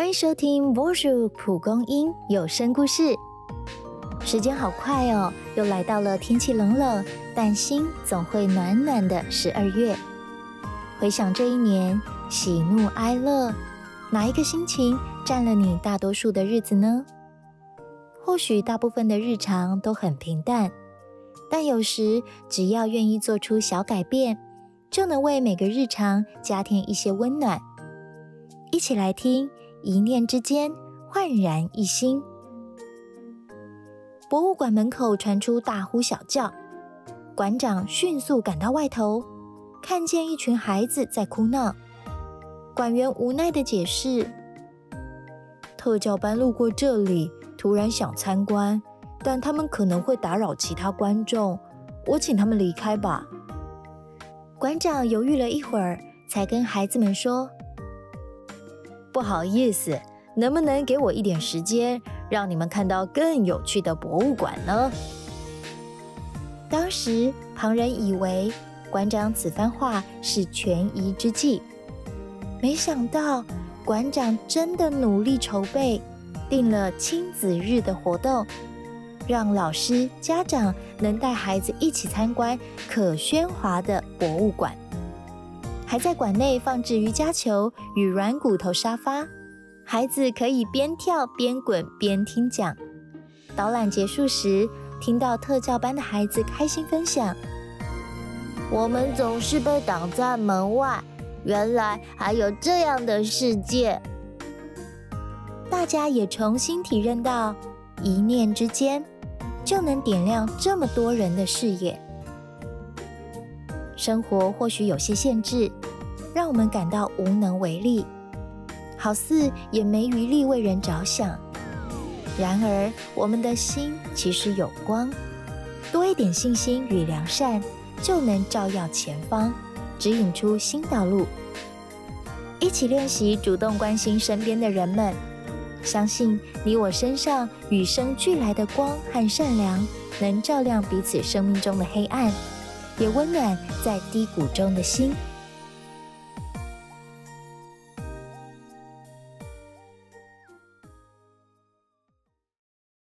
欢迎收听《波叔蒲公英有声故事》。时间好快哦，又来到了天气冷冷，但心总会暖暖的十二月。回想这一年，喜怒哀乐，哪一个心情占了你大多数的日子呢？或许大部分的日常都很平淡，但有时只要愿意做出小改变，就能为每个日常加添一些温暖。一起来听。一念之间，焕然一新。博物馆门口传出大呼小叫，馆长迅速赶到外头，看见一群孩子在哭闹。馆员无奈的解释：“特教班路过这里，突然想参观，但他们可能会打扰其他观众，我请他们离开吧。”馆长犹豫了一会儿，才跟孩子们说。不好意思，能不能给我一点时间，让你们看到更有趣的博物馆呢？当时旁人以为馆长此番话是权宜之计，没想到馆长真的努力筹备，定了亲子日的活动，让老师、家长能带孩子一起参观可喧哗的博物馆。还在馆内放置瑜伽球与软骨头沙发，孩子可以边跳边滚边听讲。导览结束时，听到特教班的孩子开心分享：“我们总是被挡在门外，原来还有这样的世界。”大家也重新体认到，一念之间就能点亮这么多人的视野。生活或许有些限制，让我们感到无能为力，好似也没余力为人着想。然而，我们的心其实有光，多一点信心与良善，就能照耀前方，指引出新道路。一起练习主动关心身边的人们，相信你我身上与生俱来的光和善良，能照亮彼此生命中的黑暗。也温暖在低谷中的心。